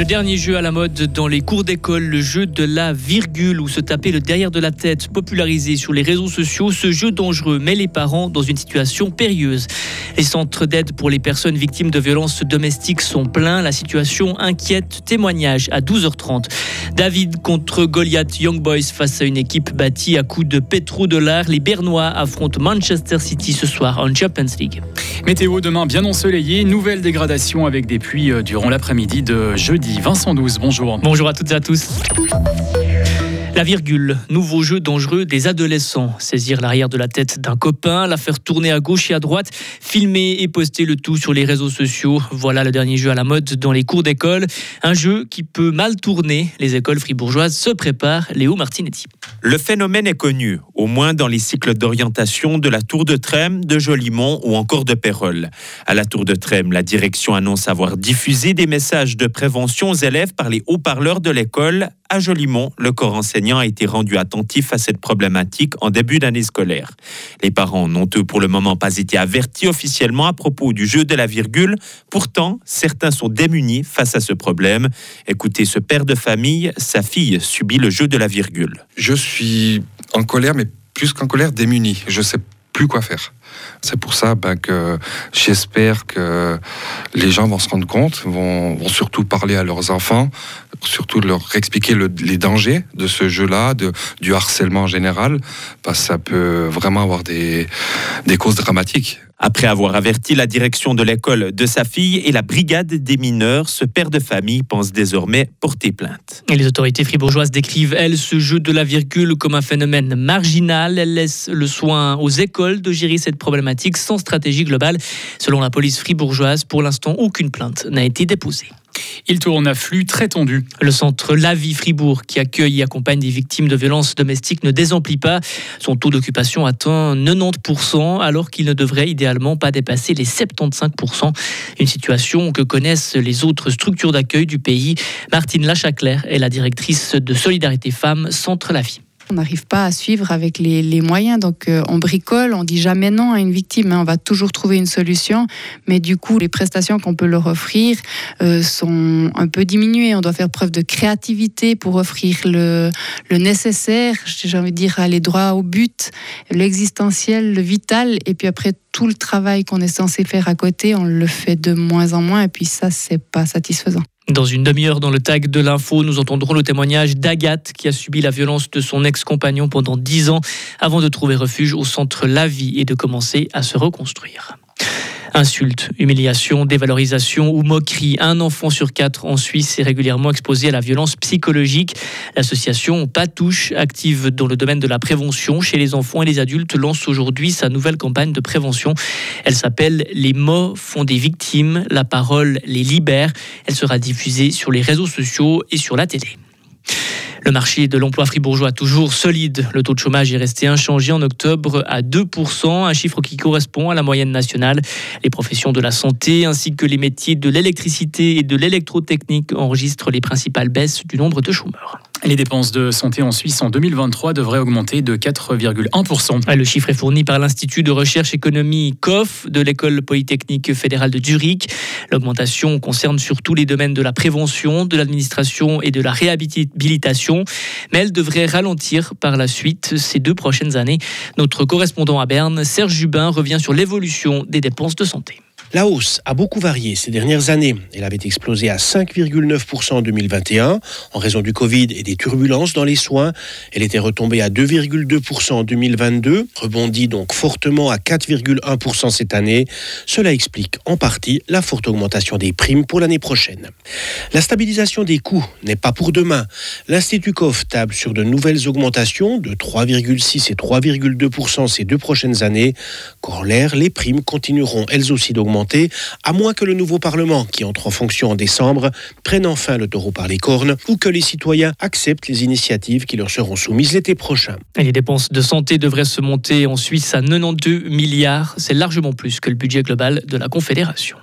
Le dernier jeu à la mode dans les cours d'école, le jeu de la virgule ou se taper le derrière de la tête, popularisé sur les réseaux sociaux, ce jeu dangereux met les parents dans une situation périlleuse. Les centres d'aide pour les personnes victimes de violences domestiques sont pleins, la situation inquiète, témoignage à 12h30. David contre Goliath Young Boys face à une équipe bâtie à coups de pétrodollars, les Bernois affrontent Manchester City ce soir en Champions League. Météo demain bien ensoleillé, nouvelle dégradation avec des pluies euh, durant l'après-midi de jeudi. Vincent 12, bonjour. Bonjour à toutes et à tous. La virgule, nouveau jeu dangereux des adolescents. Saisir l'arrière de la tête d'un copain, la faire tourner à gauche et à droite, filmer et poster le tout sur les réseaux sociaux. Voilà le dernier jeu à la mode dans les cours d'école. Un jeu qui peut mal tourner. Les écoles fribourgeoises se préparent. Léo Martinetti. Le phénomène est connu, au moins dans les cycles d'orientation de la Tour de Trême, de Jolimont ou encore de Pérol. À la Tour de Trême, la direction annonce avoir diffusé des messages de prévention aux élèves par les haut-parleurs de l'école à Jolimont, le corps enseignant a été rendu attentif à cette problématique en début d'année scolaire. Les parents n'ont eux pour le moment pas été avertis officiellement à propos du jeu de la virgule. Pourtant, certains sont démunis face à ce problème. Écoutez ce père de famille, sa fille subit le jeu de la virgule. Je suis en colère, mais plus qu'en colère, démuni. Je sais plus quoi faire. C'est pour ça ben, que j'espère que les gens vont se rendre compte, vont surtout parler à leurs enfants, surtout leur expliquer les dangers de ce jeu-là, du harcèlement en général, parce que ça peut vraiment avoir des, des causes dramatiques. Après avoir averti la direction de l'école de sa fille et la brigade des mineurs, ce père de famille pense désormais porter plainte. Et les autorités fribourgeoises décrivent, elles, ce jeu de la virgule comme un phénomène marginal. Elles laissent le soin aux écoles de gérer cette problématique sans stratégie globale. Selon la police fribourgeoise, pour l'instant, aucune plainte n'a été déposée. Il tourne à flux très tendu. Le centre La Vie Fribourg, qui accueille et accompagne des victimes de violences domestiques, ne désemplit pas. Son taux d'occupation atteint 90%, alors qu'il ne devrait idéalement pas dépasser les 75%. Une situation que connaissent les autres structures d'accueil du pays. Martine Lachacler est la directrice de Solidarité Femmes, Centre La Vie. On n'arrive pas à suivre avec les, moyens. Donc, euh, on bricole, on dit jamais non à une victime. Hein. on va toujours trouver une solution. Mais du coup, les prestations qu'on peut leur offrir euh, sont un peu diminuées. On doit faire preuve de créativité pour offrir le, nécessaire. J'ai envie de dire aller droit au but, l'existentiel, le vital. Et puis après, tout le travail qu'on est censé faire à côté, on le fait de moins en moins. Et puis ça, c'est pas satisfaisant. Dans une demi-heure dans le tag de l'info, nous entendrons le témoignage d'Agathe qui a subi la violence de son ex-compagnon pendant dix ans avant de trouver refuge au centre La Vie et de commencer à se reconstruire. Insultes, humiliations, dévalorisation ou moqueries. Un enfant sur quatre en Suisse est régulièrement exposé à la violence psychologique. L'association Patouche, active dans le domaine de la prévention chez les enfants et les adultes, lance aujourd'hui sa nouvelle campagne de prévention. Elle s'appelle Les mots font des victimes, la parole les libère. Elle sera diffusée sur les réseaux sociaux et sur la télé. Le marché de l'emploi fribourgeois toujours solide. Le taux de chômage est resté inchangé en octobre à 2%, un chiffre qui correspond à la moyenne nationale. Les professions de la santé ainsi que les métiers de l'électricité et de l'électrotechnique enregistrent les principales baisses du nombre de chômeurs. Les dépenses de santé en Suisse en 2023 devraient augmenter de 4,1%. Le chiffre est fourni par l'Institut de recherche économie COF de l'École polytechnique fédérale de Zurich. L'augmentation concerne surtout les domaines de la prévention, de l'administration et de la réhabilitation, mais elle devrait ralentir par la suite ces deux prochaines années. Notre correspondant à Berne, Serge Jubin, revient sur l'évolution des dépenses de santé. La hausse a beaucoup varié ces dernières années. Elle avait explosé à 5,9% en 2021 en raison du Covid et des turbulences dans les soins. Elle était retombée à 2,2% en 2022, rebondit donc fortement à 4,1% cette année. Cela explique en partie la forte augmentation des primes pour l'année prochaine. La stabilisation des coûts n'est pas pour demain. L'Institut COF table sur de nouvelles augmentations de 3,6 et 3,2% ces deux prochaines années. l'air, les primes continueront elles aussi d'augmenter à moins que le nouveau Parlement, qui entre en fonction en décembre, prenne enfin le taureau par les cornes ou que les citoyens acceptent les initiatives qui leur seront soumises l'été prochain. les dépenses de santé devraient se monter en Suisse à 92 milliards. C'est largement plus que le budget global de la Confédération.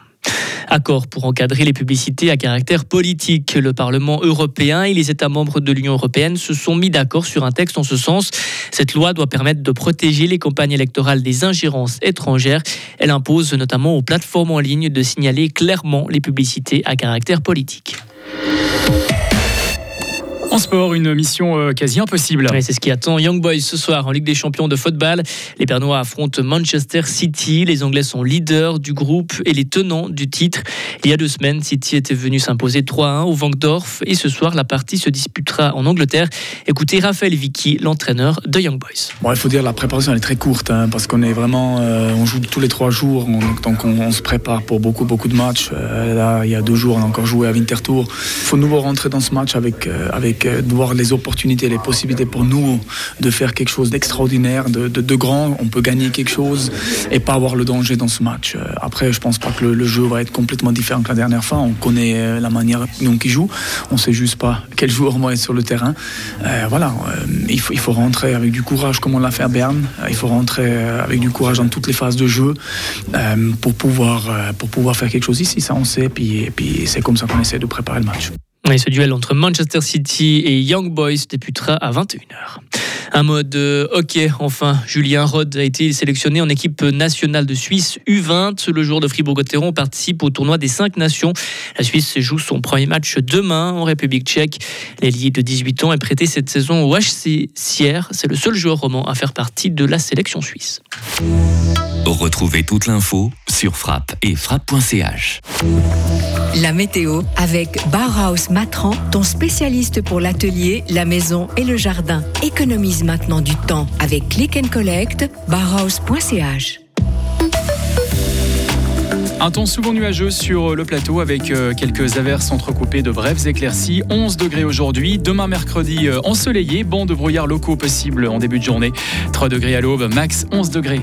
Accord pour encadrer les publicités à caractère politique. Le Parlement européen et les États membres de l'Union européenne se sont mis d'accord sur un texte en ce sens. Cette loi doit permettre de protéger les campagnes électorales des ingérences étrangères. Elle impose notamment aux plateformes en ligne de signaler clairement les publicités à caractère politique. En sport, une mission euh, quasi impossible. c'est ce qui attend Young Boys ce soir en Ligue des Champions de football. Les Bernois affrontent Manchester City. Les Anglais sont leaders du groupe et les tenants du titre. Il y a deux semaines, City était venu s'imposer 3-1 au Vankdorf et ce soir, la partie se disputera en Angleterre. Écoutez Raphaël Vicky, l'entraîneur de Young Boys. Bon, il faut dire la préparation elle est très courte hein, parce qu'on est vraiment, euh, on joue tous les trois jours, donc on, se prépare pour beaucoup beaucoup de matchs. Euh, là, il y a deux jours, on a encore joué à Winterthur. Il faut nouveau rentrer dans ce match avec avec de voir les opportunités, les possibilités pour nous de faire quelque chose d'extraordinaire, de, de, grand. On peut gagner quelque chose et pas avoir le danger dans ce match. Euh, après, je pense pas que le, jeu va être complètement différent que la dernière fois. On connaît euh, la manière dont ils jouent. On sait juste pas quel joueur va être sur le terrain. Euh, voilà, il, faut, il faut rentrer avec du courage comme on l'a fait à Berne. Il faut rentrer avec du courage dans toutes les phases de jeu pour pouvoir, pour pouvoir faire quelque chose ici. Ça, on sait. Puis, puis c'est comme ça qu'on essaie de préparer le match. Et ce duel entre Manchester City et Young Boys débutera à 21h. Un mode hockey, enfin, Julien Rod a été sélectionné en équipe nationale de Suisse U20. Le jour de Fribourg-Gotteron participe au tournoi des cinq nations. La Suisse joue son premier match demain en République tchèque. L'ailier de 18 ans est prêté cette saison au HC Sierre. C'est le seul joueur roman à faire partie de la sélection suisse. Retrouvez toute l'info sur frappe et frappe.ch. La météo avec Bauhaus Matran, ton spécialiste pour l'atelier, la maison et le jardin. Économise maintenant du temps avec Click and Collect, bauhaus.ch. Un temps souvent nuageux sur le plateau avec euh, quelques averses entrecoupées de brèves éclaircies. 11 degrés aujourd'hui. Demain mercredi euh, ensoleillé. Banc de brouillard locaux possible en début de journée. 3 degrés à l'aube. Max 11 degrés.